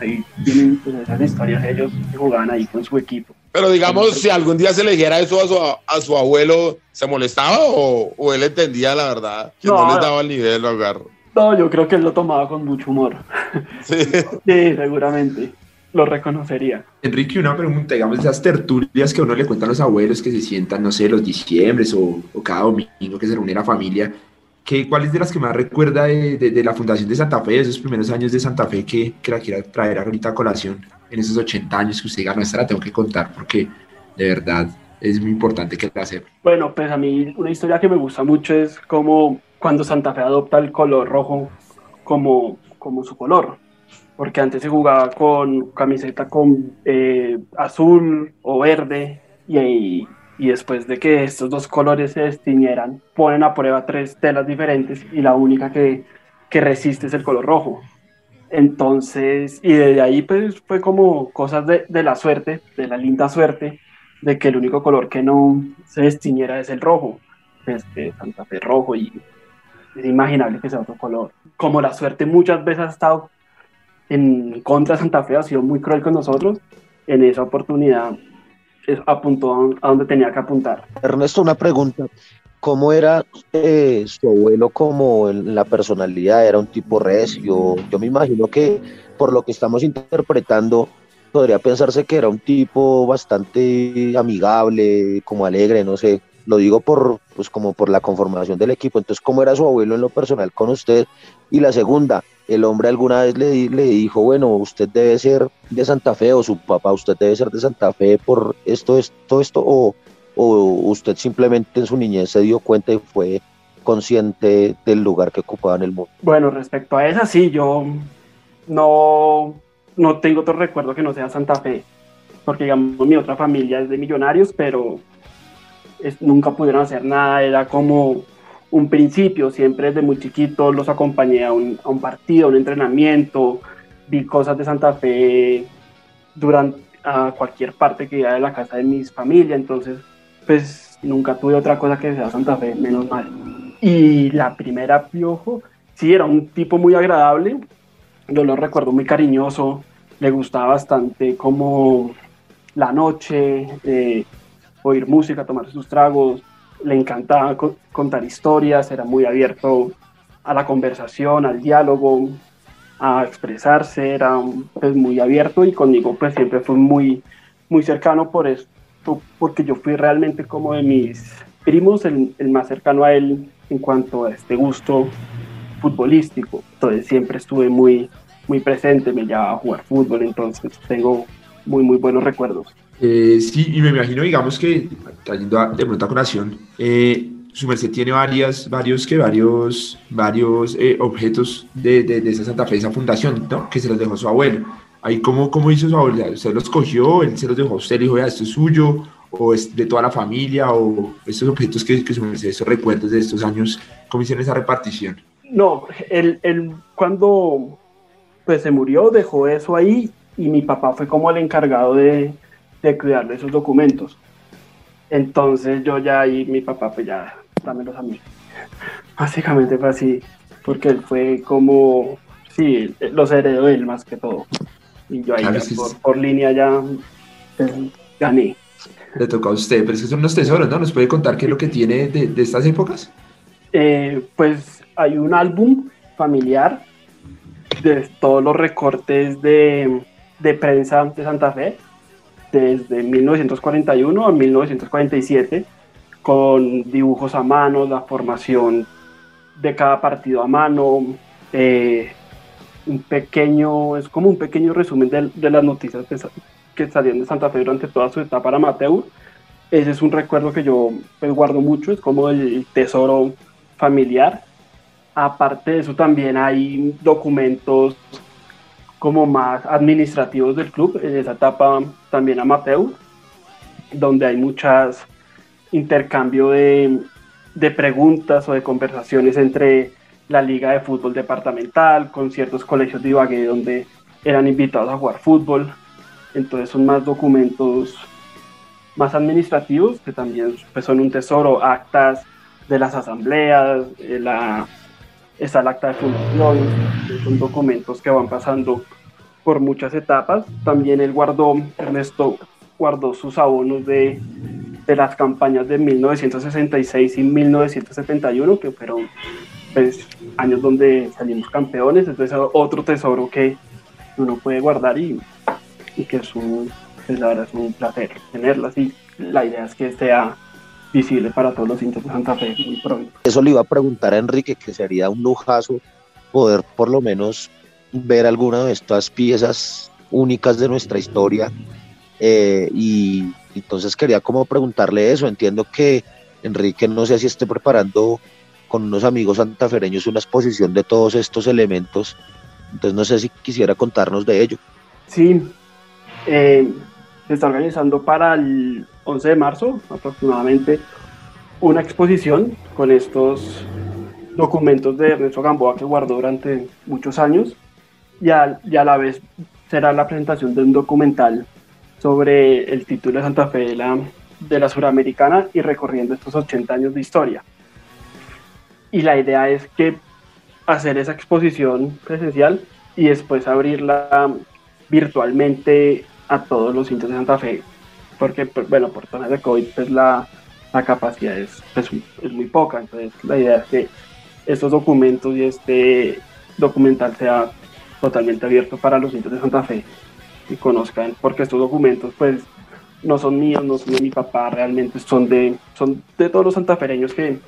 Ahí tienen pues, esas historias ellos que jugaban ahí con su equipo. Pero digamos, si algún día se le dijera eso a su, a su abuelo, ¿se molestaba o, o él entendía la verdad? Que no, No, les daba el nivel hogar. No, yo creo que él lo tomaba con mucho humor. Sí. (laughs) Sí, seguramente. Lo reconocería. Enrique, una pregunta, digamos, esas tertulias que a uno le cuentan los abuelos que se sientan, no sé, los diciembres o, o cada domingo que se reúne la familia, ¿qué, ¿cuál es de las que más recuerda de, de- de la fundación de Santa Fe, de esos primeros años de Santa Fe que, que la quiera traer ahorita a colación en esos 80 años que usted diga, no, esta la tengo que contar porque de verdad es muy importante que la sepa? Bueno, pues a mí una historia que me gusta mucho es como cuando Santa Fe adopta el color rojo como, como su color. Porque antes se jugaba con camiseta con eh, azul o verde y, y, y después de que estos dos colores se destiñeran, ponen a prueba tres telas diferentes y la única que, que resiste es el color rojo. Entonces, y desde ahí pues fue como cosas de, de la suerte, de la linda suerte, de que el único color que no se destiñera es el rojo, que Santa Fe rojo y es imaginable que sea otro color. Como la suerte muchas veces ha estado en contra de Santa Fe, ha sido muy cruel con nosotros, en esa oportunidad apuntó a un- a donde tenía que apuntar. Ernesto, una pregunta. ¿Cómo era eh, su abuelo como en la personalidad? ¿Era un tipo recio? Yo me imagino que por lo que estamos interpretando, podría pensarse que era un tipo bastante amigable, como alegre, no sé. Lo digo por, pues como por la conformación del equipo. Entonces, ¿cómo era su abuelo en lo personal con usted? Y la segunda, el hombre alguna vez le, di- le dijo, bueno, usted debe ser de Santa Fe o su papá, usted debe ser de Santa Fe por esto, esto, esto, o, o usted simplemente en su niñez se dio cuenta y fue consciente del lugar que ocupaba en el mundo. Bueno, respecto a esa, sí, yo no, no tengo otro recuerdo que no sea Santa Fe, porque digamos mi otra familia es de millonarios, pero nunca pudieron hacer nada, era como un principio, siempre desde muy chiquito los acompañé a un, partido, a un entrenamiento, vi cosas de Santa Fe durante a cualquier parte que iba de la casa de mis familias, entonces pues nunca tuve otra cosa que sea Santa Fe, menos mal. Y la primera Piojo, sí, era un tipo muy agradable, yo lo recuerdo muy cariñoso, le gustaba bastante como la noche, eh, oír música, tomar sus tragos, le encantaba co- contar historias, era muy abierto a la conversación, al diálogo, a expresarse, era pues, muy abierto y conmigo pues siempre fue muy, muy cercano por esto, porque yo fui realmente como de mis primos el, el más cercano a él en cuanto a este gusto futbolístico. Entonces siempre estuve muy, muy presente, me llevaba a jugar fútbol, entonces tengo muy, muy buenos recuerdos. Eh, sí, y me imagino, digamos que, trayendo de pronto a colación, eh, su merced tiene varias, varios, que varios, varios eh, objetos de, de, esa Santa Fe, esa fundación, ¿no? Que se los dejó su abuelo. Ahí, ¿cómo, cómo hizo su abuelo? ¿Usted los cogió? ¿Él se los dejó usted? ¿Le dijo, "Vea, esto es suyo? ¿O es de toda la familia? ¿O estos objetos que, que su merced, esos recuerdos de estos años, cómo hicieron esa repartición? No, él, él cuando pues se murió dejó eso ahí y mi papá fue como el encargado de, de cuidar de esos documentos. Entonces yo ya ahí, mi papá pues ya, dámelos a mí. (laughs) Básicamente fue así, porque él fue como, sí, los heredó él más que todo. Y yo ahí Claro, ya sí, por, línea ya pues, gané. Le tocó a usted, pero es que son unos tesoros, ¿no? ¿Nos puede contar qué es lo que tiene de, de estas épocas? Eh, pues hay un álbum familiar de todos los recortes de, de prensa de Santa Fe desde 1941 a 1947 con dibujos a mano, la formación de cada partido a mano, eh, un pequeño, es como un pequeño resumen de, de las noticias que, que salían de Santa Fe durante toda su etapa amateur. Ese es un recuerdo que yo pues, guardo mucho, es como el tesoro familiar. Aparte de eso también hay documentos como más administrativos del club, en esa etapa también amateur, donde hay muchas intercambio de, de preguntas o de conversaciones entre la liga de fútbol departamental con ciertos colegios de Ibagué donde eran invitados a jugar fútbol. Entonces son más documentos más administrativos que también pues, son un tesoro, actas de las asambleas, la, está el acta de fundación, son documentos que van pasando por muchas etapas. También él guardó, Ernesto, guardó sus abonos de, de las campañas de 1966 y 1971, que fueron pues, años donde salimos campeones, entonces otro tesoro que uno puede guardar y, y que es un, pues, la verdad es un placer tenerlas y la idea es que sea visible para todos los hinchas de Santa Fe muy pronto. Eso le iba a preguntar a Enrique, que sería un lujazo poder por lo menos ver alguna de estas piezas únicas de nuestra historia. Eh, y entonces quería como preguntarle eso. Entiendo que Enrique no sé si esté preparando con unos amigos santafereños una exposición de todos estos elementos. Entonces no sé si quisiera contarnos de ello. Sí, eh, se está organizando para el 11 de marzo aproximadamente una exposición con estos documentos de Ernesto Gamboa que guardó durante muchos años y a, y a la vez será la presentación de un documental sobre el título de Santa Fe de la, de la Suramericana y recorriendo estos 80 años de historia. Y la idea es que hacer esa exposición presencial y después abrirla virtualmente a todos los hinchas de Santa Fe, porque, pues, bueno, por zonas de COVID, pues la, la capacidad es, pues, es muy poca. Entonces, la idea es que estos documentos y este documental sea totalmente abierto para los hinchas de Santa Fe y conozcan, porque estos documentos, pues, no son míos, no son de mi papá, realmente son de, son de todos los santafereños que,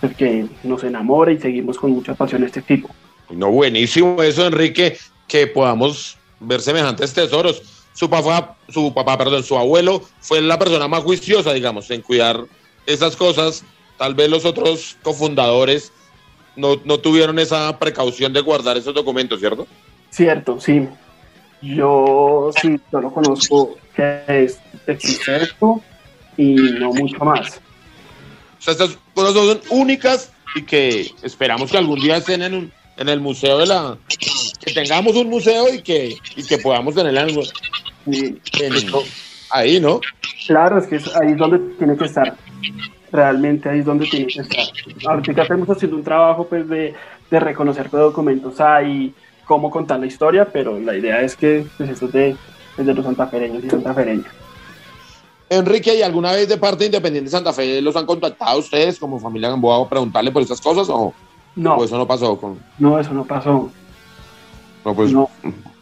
pues, que nos enamora y seguimos con mucha pasión este tipo. No, buenísimo eso, Enrique, que podamos ver semejantes tesoros. Su papá, su papá, perdón, su abuelo fue la persona más juiciosa, digamos, en cuidar esas cosas. Tal vez los otros cofundadores no, no tuvieron esa precaución de guardar esos documentos, ¿cierto? Cierto, sí. Yo sí, solo conozco que es, existe esto y no mucho más. O sea, estas cosas son únicas y que esperamos que algún día estén en, un- en el museo de la... Que tengamos un museo y que, y que podamos tenerla en, Sí, en- ahí, ¿no? claro, es que es ahí es donde tiene que estar. Realmente ahí es donde tiene que estar. Ahorita estamos haciendo un trabajo pues, de, de reconocer qué documentos hay, cómo contar la historia, pero la idea es que pues, esto es de, es de los santafereños y santafereñas. Enrique, ¿y alguna vez de parte de Independiente Santa Fe los han contactado ustedes como familia Gamboa a preguntarle por estas cosas o, No, o eso no pasó? Con, no, eso no pasó. no, pues No,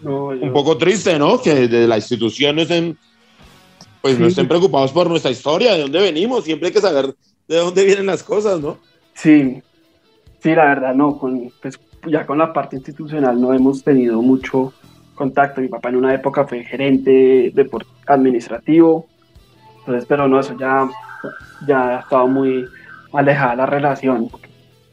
no, un poco triste, ¿no? Que desde la institución no estén, pues no estén preocupados por nuestra historia, de dónde venimos. Siempre hay que saber de dónde vienen las cosas, ¿no? Sí, sí, la verdad, no, con, pues, ya con la parte institucional no hemos tenido mucho contacto. Mi papá en una época fue gerente de por- administrativo, entonces, pero no, eso ya, ya ha estado muy alejada la relación.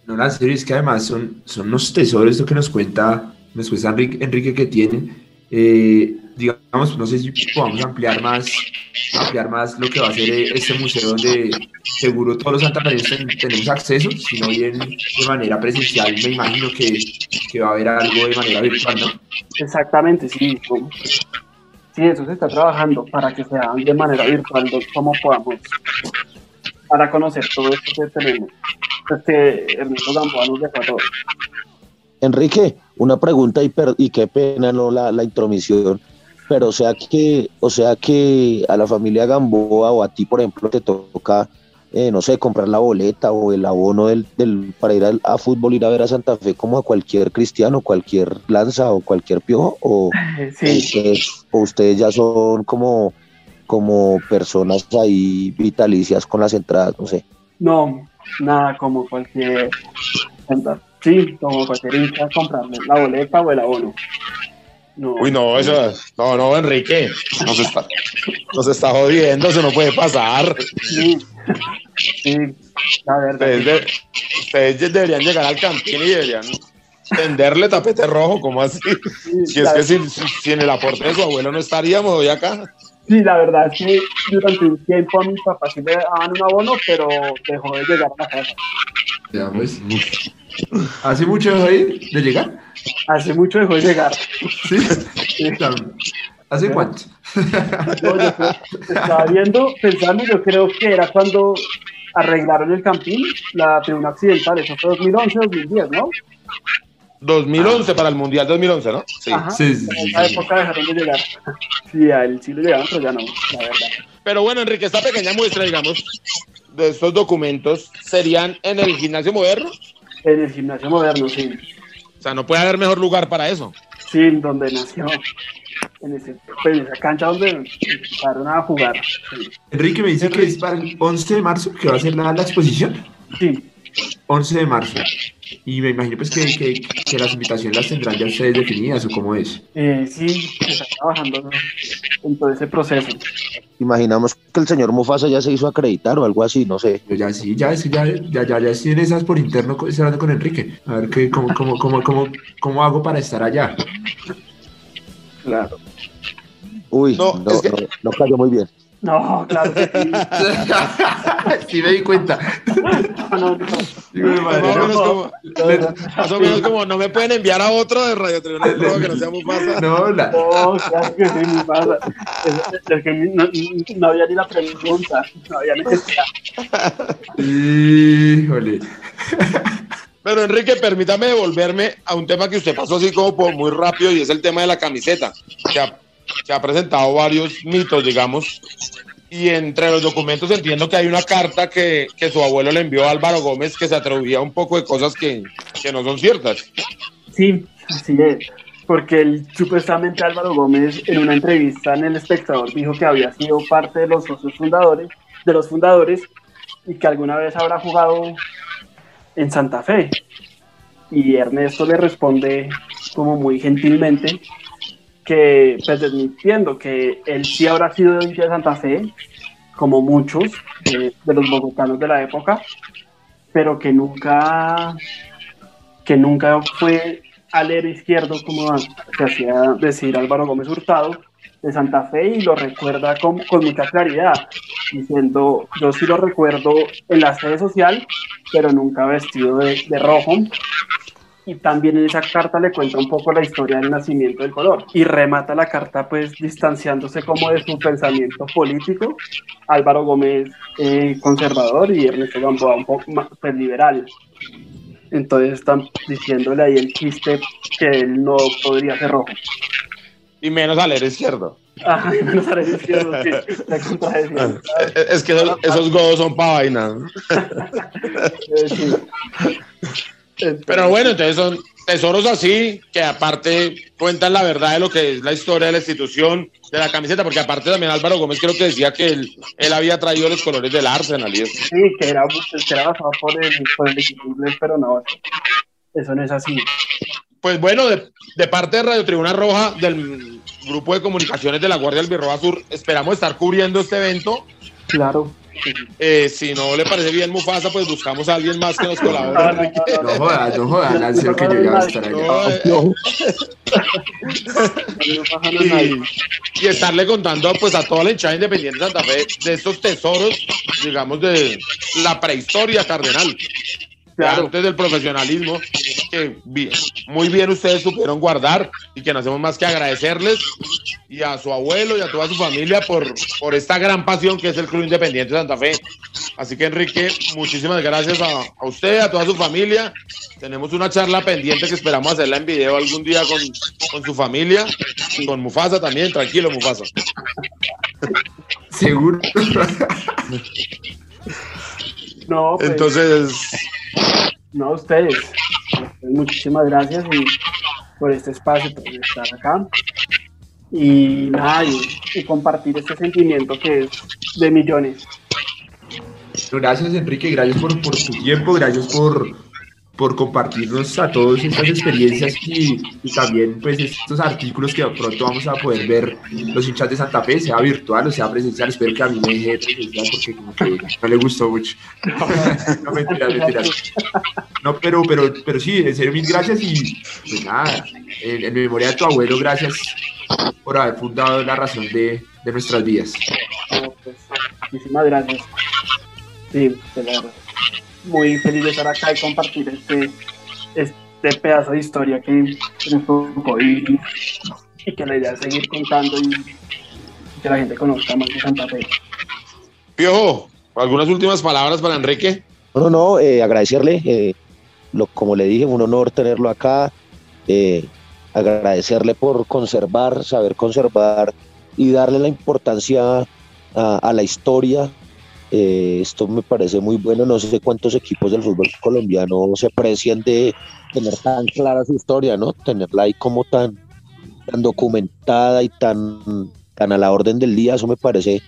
No, la serio es que además son, son unos tesoros esto que nos cuenta, cuenta Enrique, Enrique que tienen. Eh, digamos, no sé si podamos ampliar más, ampliar más lo que va a ser eh, este museo donde seguro todos los santafereños ten- tenemos acceso, si no bien de manera presencial, me imagino que, que va a haber algo de manera virtual, ¿no? Exactamente, sí. Sí, eso se está trabajando para que sea de manera virtual, de cómo podamos, para conocer todo esto que tenemos. Este Ernesto Gamboa nos dejó a todos. Enrique, una pregunta y, per- y qué pena no la, la intromisión, pero o sea que, o sea que a la familia Gamboa o a ti, por ejemplo, te toca, eh, no sé, comprar la boleta o el abono del, del- para ir a, fútbol, ir a ver a Santa Fe como a cualquier cristiano, cualquier lanza o cualquier piojo, o, (laughs) Sí, ustedes, o ustedes ya son como, como personas ahí vitalicias con las entradas, no sé. No, nada como cualquier. Sí, como cualquier hincha comprarle la boleta o el abono. No, Uy, no, eso, no, no, Enrique, nos está, nos está jodiendo, eso no puede pasar. Sí, sí, la verdad. Ustedes, de- ustedes deberían llegar al campín y deberían tenderle tapete rojo, como así? sí, Si es que si, si- si en el aporte de su abuelo no estaríamos hoy acá. sí, la verdad es que durante un tiempo a mi papá sí le daban un abono, pero dejó de llegar a la casa. Ya, pues. ¿Hace mucho de ahí de llegar? Hace mucho dejó de llegar. Sí. ¿Hace cuánto? No, yo creo- estaba viendo, pensando, yo creo que era cuando arreglaron el campín, la tribuna accidental, eso fue 2011, 2010, ¿no? 2011 para el Mundial 2011, ¿no? Sí. Ajá. Sí, sí, En sí, esa sí. época dejaron de llegar. Sí, a él sí lo llegaron, pero ya no, la verdad. Pero bueno, Enrique, esta pequeña muestra, digamos, de estos documentos serían en el gimnasio moderno. En el gimnasio moderno, sí. O sea, no puede haber mejor lugar para eso. Sí, donde nació. En, ese, pues, en esa cancha donde empezaron a jugar. Sí. Enrique me dice que es para el 11 de marzo que va a ser la, la exposición. sí. 11 de marzo. Y me imagino pues que, que, que las invitaciones las tendrán ya ustedes definidas o cómo es. Eh, sí, se está trabajando en todo ese proceso. Imaginamos que el señor Mufasa ya se hizo acreditar o algo así, no sé. Yo ya sí, ya, ya, ya, ya, ya estoy en esas por interno hablando con Enrique. A ver qué, cómo, cómo, cómo, cómo, cómo hago para estar allá. Claro. Uy, No, no, es que- no, no cayó muy bien. No, claro que sí. (laughs) sí me di cuenta. No, no, no. Digo, Más o menos no. como, más o menos como no me pueden enviar a otro de Radio Tribuna Roja que no sea muy fácil. No, la- No, claro que sí, me pasa. Es, es que no, no había ni la pregunta, no había necesidad. Híjole. Pero Enrique, permítame devolverme a un tema que usted pasó así como por muy rápido y es el tema de la camiseta, que ha, que ha presentado varios mitos, digamos. Y entre los documentos entiendo que hay una carta que, que su abuelo le envió a Álvaro Gómez que se atribuía un poco de cosas que, que no son ciertas. Sí, así es. Porque él, supuestamente Álvaro Gómez en una entrevista en El Espectador dijo que había sido parte de los socios fundadores, de los fundadores, y que alguna vez habrá jugado en Santa Fe. Y Ernesto le responde como muy gentilmente que, pues desmintiendo que él sí habrá sido de de Santa Fe, como muchos eh, de los bogotanos de la época, pero que nunca que nunca fue alero izquierdo, como se hacía decir Álvaro Gómez Hurtado, de Santa Fe, y lo recuerda con, con mucha claridad, diciendo, yo sí lo recuerdo en la sede social, pero nunca vestido de, de rojo. Y también en esa carta le cuenta un poco la historia del nacimiento del color. Y remata la carta pues distanciándose como de su pensamiento político. Álvaro Gómez eh, conservador y Ernesto Gamboa un poco más pues, liberal. Entonces están diciéndole ahí el chiste que él no podría ser rojo. Y menos al leer izquierdo. Ajá, y menos a la izquierda, sí, la contradicción. Es que esos, esos godos son para vaina. (laughs) Eh, sí. Entonces, Pero bueno, entonces son tesoros así que aparte cuentan la verdad de lo que es la historia de la institución, de la camiseta, porque aparte también Álvaro Gómez creo que decía que él, él había traído los colores del Arsenal y eso. Sí, que era, que era basado por el, por el equipo inglés, pero no, eso no es así. Pues bueno, de, de parte de Radio Tribuna Roja, del grupo de comunicaciones de la Guardia Albirroja Sur, esperamos estar cubriendo este evento. Claro. Eh, si no le parece bien Mufasa, pues buscamos a alguien más que nos No, colabore. no, no, No jodas, no jodas, que yo ya voy a estar allá. No, eh, y, y estarle contando pues a toda la hinchada independiente de Santa Fe de estos tesoros, digamos, de la prehistoria cardenal. Claro. Antes del profesionalismo, que muy bien ustedes supieron guardar y que no hacemos más que agradecerles y a su abuelo y a toda su familia por, por esta gran pasión que es el Club Independiente de Santa Fe. Así que Enrique, muchísimas gracias a, a usted, a toda su familia. Tenemos una charla pendiente que esperamos hacerla en video algún día con, con su familia, con Mufasa también, tranquilo Mufasa. Seguro. (laughs) No, pues, Entonces, no a ustedes. Muchísimas gracias y por este espacio, por estar acá. Y nada, y, y compartir este sentimiento que es de millones. Gracias, Enrique, gracias por, por tu tiempo, gracias por, por compartirnos a todos estas experiencias y, y también pues estos artículos que pronto vamos a poder ver los hinchas de Santa Fe, sea virtual o sea presencial. Espero que a mí me deje presencial porque como que no le gustó mucho. (laughs) no. No, pero, pero, pero sí, en serio, mil gracias y pues nada, en, en memoria de tu abuelo, gracias por haber fundado la razón de, de nuestras vidas. Muchísimas gracias. Sí, de verdad. Muy feliz de estar acá y compartir este, este pedazo de historia que, nos tocó vivir y que la idea es seguir contando y que la gente conozca más de Santa Fe. Piojo, algunas últimas palabras para Enrique. No, no, no, eh, agradecerle, eh, lo, como le dije, un honor tenerlo acá, eh, agradecerle por conservar, saber conservar y darle la importancia a, la historia. Eh, esto me parece muy bueno. No sé cuántos equipos del fútbol colombiano se aprecian de tener tan clara su historia, ¿no? Tenerla ahí como tan, tan documentada y tan, tan a la orden del día. Eso me parece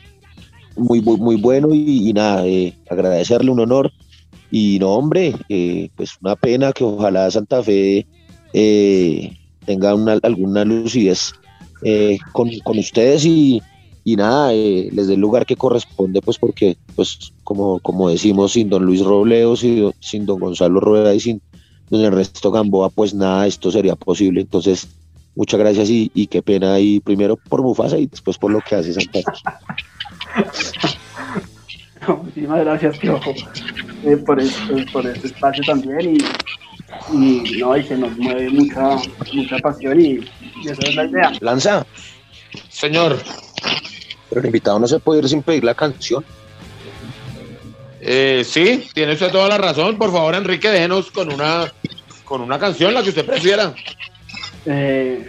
muy, muy, bueno y, nada, eh, agradecerle un honor. Y no, hombre, eh, pues una pena que ojalá Santa Fe tenga una, alguna lucidez con, con ustedes y, y nada, eh, les dé el lugar que corresponde, pues porque, pues como, como decimos, sin don Luis Robledo, sin, sin don Gonzalo Rueda y sin don Ernesto Gamboa, pues nada, esto sería posible. Entonces, muchas gracias y, qué pena y primero por Mufasa y después por lo que hace Santa (laughs) Muchísimas gracias, Piojo, eh, por, este, por este espacio también y, y, no, y se nos mueve mucha, mucha pasión y, y esa es la idea. Lanza. Señor. Pero el invitado no se puede ir sin pedir la canción. Eh, sí, tiene usted toda la razón. Por favor, Enrique, déjenos con una, con una canción, la que usted prefiera. Eh,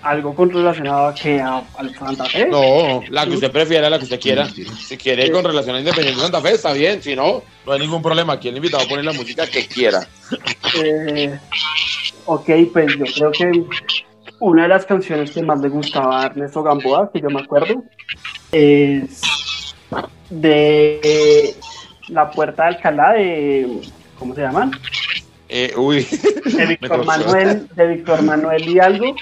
algo con relacionado a que a, al Santa Fe. No, la que usted prefiera, la que usted quiera. Si quiere con relación a Independiente Santa Fe, está bien. Si no, no hay ningún problema. Aquí el invitado pone la música que quiera. Eh, ok, pues yo creo que una de las canciones que más le gustaba a Ernesto Gamboa, que yo me acuerdo, es de La Puerta de Alcalá de. ¿Cómo se llaman? Eh, uy. De (laughs) Víctor Manuel, de Víctor Manuel y algo.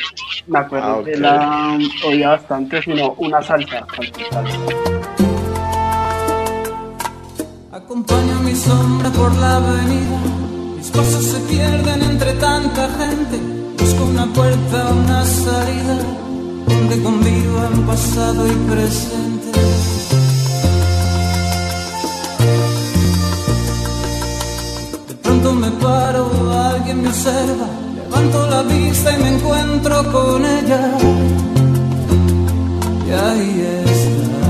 Me acuerdo que ah, la oía bastante, sino una salsa. Acompaño mi sombra por la avenida, mis pasos se pierden entre tanta gente una puerta, una salida donde convivan pasado y presente. De pronto me paro, alguien me observa, levanto la vista y me encuentro con ella. Y ahí está,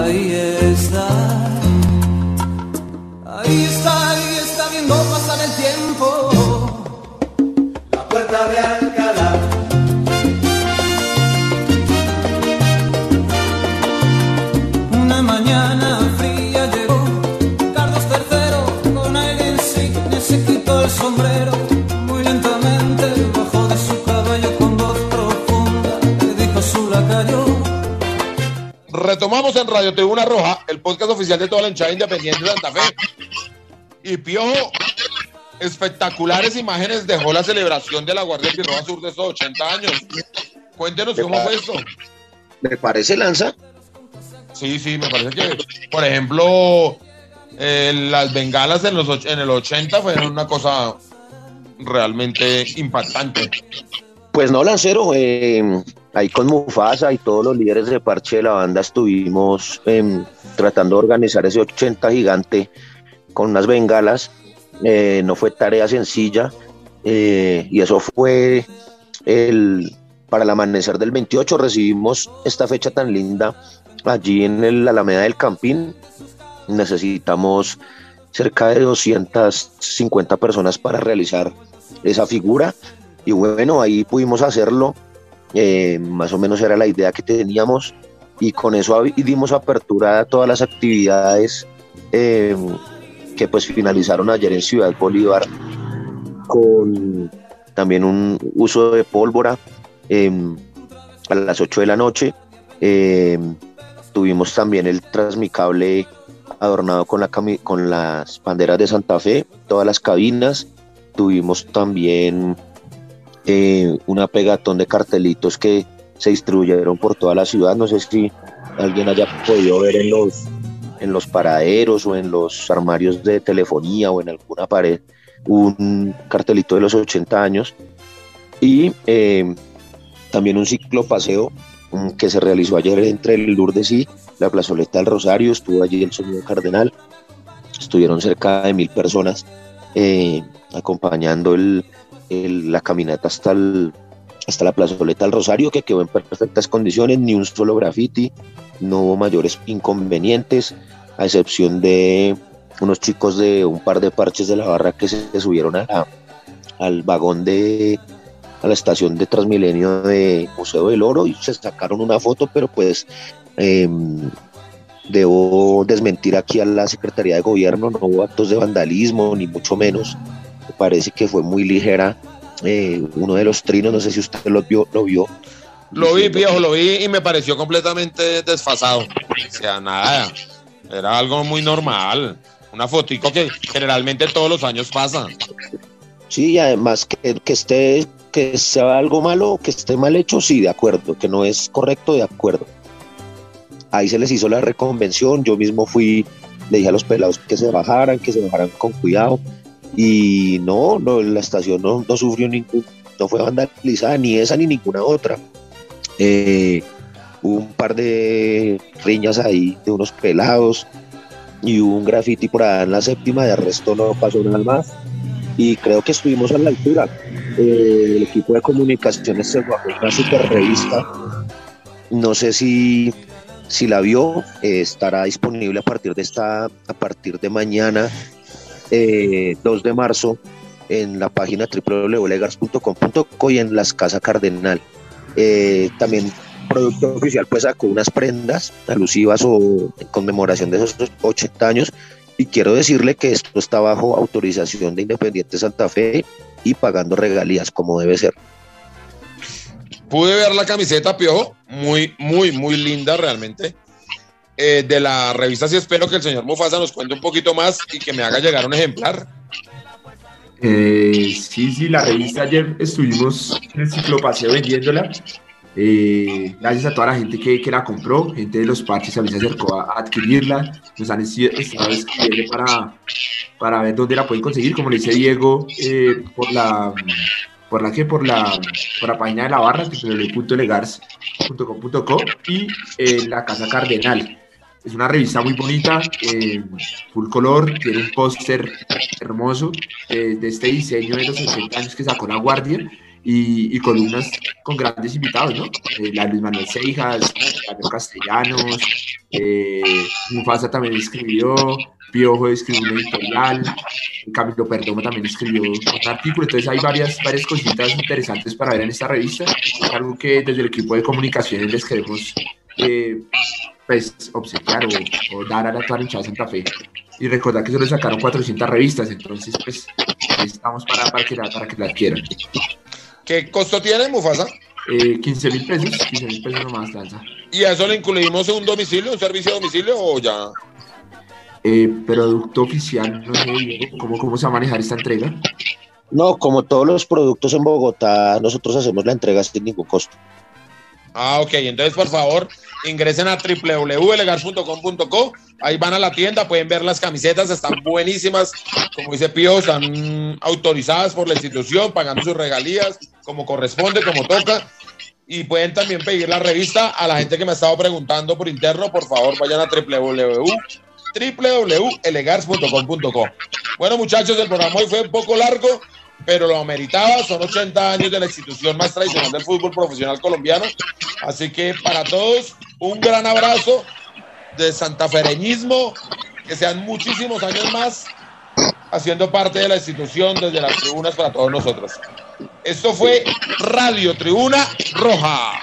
ahí está. Ahí está, puerta de Alcalá. Una mañana fría llegó Carlos III con aire insigne se quitó el sombrero. Muy lentamente bajó de su caballo con voz profunda le dijo a su lacayo. Retomamos en Radio Tribuna Roja, el podcast oficial de toda la hinchada independiente de Santa Fe. Y Piojo espectaculares imágenes dejó la celebración de la Guardia Roja Sur de esos 80 años. Cuéntenos cómo fue esto. ¿Me parece, Lanza? Sí, sí, me parece que, por ejemplo, eh, las bengalas en, los, en el 80 fueron una cosa realmente impactante. Pues no, Lancero, eh, ahí con Mufasa y todos los líderes de parche de la banda estuvimos em, tratando de organizar ese 80 gigante con unas bengalas eh, no fue tarea sencilla eh, y eso fue el, para el amanecer del 28 recibimos esta fecha tan linda allí en el Alameda del Campín. Necesitamos cerca de 250 personas para realizar esa figura y bueno, ahí pudimos hacerlo. Eh, más o menos era la idea que teníamos y con eso dimos apertura a todas las actividades que pues finalizaron ayer en Ciudad Bolívar con también un uso de pólvora em, a las 8 de la noche. Em, tuvimos también el transmicable adornado con, la con las banderas de Santa Fe, todas las cabinas. Tuvimos también eh, una pegatón de cartelitos que se distribuyeron por toda la ciudad. No sé si alguien haya podido ver en los en los paraderos o en los armarios de telefonía o en alguna pared un cartelito de los 80 años y eh, también un ciclo paseo mm, que se realizó ayer entre el Lourdes y la plazoleta del Rosario, estuvo allí el sonido cardenal, estuvieron cerca de mil personas eh, acompañando el, la caminata hasta, el, hasta la plazoleta del Rosario que quedó en perfectas condiciones, ni un solo graffiti, no hubo mayores inconvenientes, a excepción de unos chicos de un par de parches de la barra que se subieron a la, al vagón de a la estación de Transmilenio de Museo del Oro y se sacaron una foto, pero pues em, debo desmentir aquí a la Secretaría de Gobierno, no hubo actos de vandalismo, ni mucho menos. Me parece que fue muy ligera eh, uno de los trinos, no sé si usted lo vio. Lo, vio, lo vi, viejo, lo vi y me pareció completamente desfasado. O sea, nada, era algo muy normal. Una fotico que generalmente todos los años pasa. Sí, y además que, que esté, que sea algo malo, que esté mal hecho, sí, de acuerdo, que no es correcto, de acuerdo. Ahí se les hizo la reconvención, yo mismo fui, le dije a los pelados que se bajaran, que se bajaran con cuidado, y no, no la estación no, no sufrió ningún, no fue vandalizada, ni esa ni ninguna otra. Eh, hubo un par de riñas ahí de unos pelados y hubo un graffiti por allá en la séptima, de resto no pasó nada más y creo que estuvimos a la altura. Eh, el equipo de comunicaciones se bajó una super revista. No sé si, si la vio, eh, estará disponible a partir de esta, a partir de mañana, eh, 2 de marzo, en la página www.legars.com.co y en las Casa Cardenal. Eh, también producto oficial pues sacó unas prendas alusivas o en conmemoración de esos 80 años y quiero decirle que esto está bajo autorización de Independiente Santa Fe y pagando regalías como debe ser. Pude ver la camiseta, Piojo, muy, muy, muy linda realmente. Eh, de la revista, sí espero que el señor Mufasa nos cuente un poquito más y que me haga llegar un ejemplar. Eh, sí, sí, la revista ayer estuvimos en el ciclopaseo vendiéndola. Eh, gracias a toda la gente que, que, la compró, gente de los parches también se acercó a, adquirirla, nos han estado escribiendo para, para ver dónde la pueden conseguir, como le dice Diego, eh, por la por la que por la, por la página de la barra, que es www.legars.com.co y eh, la Casa Cardenal. Es una revista muy bonita, eh, full color, tiene un póster hermoso eh, de este diseño de los 80 años que sacó La Guardia y, columnas con grandes invitados, ¿no? Eh, la Luis Manuel Seijas, Carlos Castellanos, eh, Mufasa también escribió, Piojo escribió un editorial, Camilo Perdomo también escribió un artículo, entonces hay varias, varias cositas interesantes para ver en esta revista, es algo que desde el equipo de comunicaciones les queremos pues, obsequiar o, o, dar a la toda hinchada de Santa Fe. Y recordar que solo sacaron 400 revistas, entonces pues estamos para, para, que, la, para que la adquieran. ¿Qué costo tiene Mufasa? Eh, 15 mil pesos, 15 mil pesos nomás, danza. ¿Y a eso le incluimos un domicilio, un servicio de domicilio o ya? Eh, producto oficial, no sé, ¿cómo, ¿cómo se va a manejar esta entrega? No, como todos los productos en Bogotá, nosotros hacemos la entrega sin ningún costo. Ah, ok. Entonces, por favor, ingresen a www.legars.com.co. Ahí van a la tienda, pueden ver las camisetas, están buenísimas. Como dice Pío, están autorizadas por la institución, pagando sus regalías como corresponde, como toca. Y pueden también pedir la revista a la gente que me ha estado preguntando por interno. Por favor, vayan a www.elegars.com.co. Bueno, muchachos, el programa hoy fue un poco largo pero lo ameritaba. Son 80 años de la institución más tradicional del fútbol profesional colombiano. Así que para todos, un gran abrazo de santafereñismo, que sean muchísimos años más haciendo parte de la institución desde las tribunas para todos nosotros. Esto fue Radio Tribuna Roja.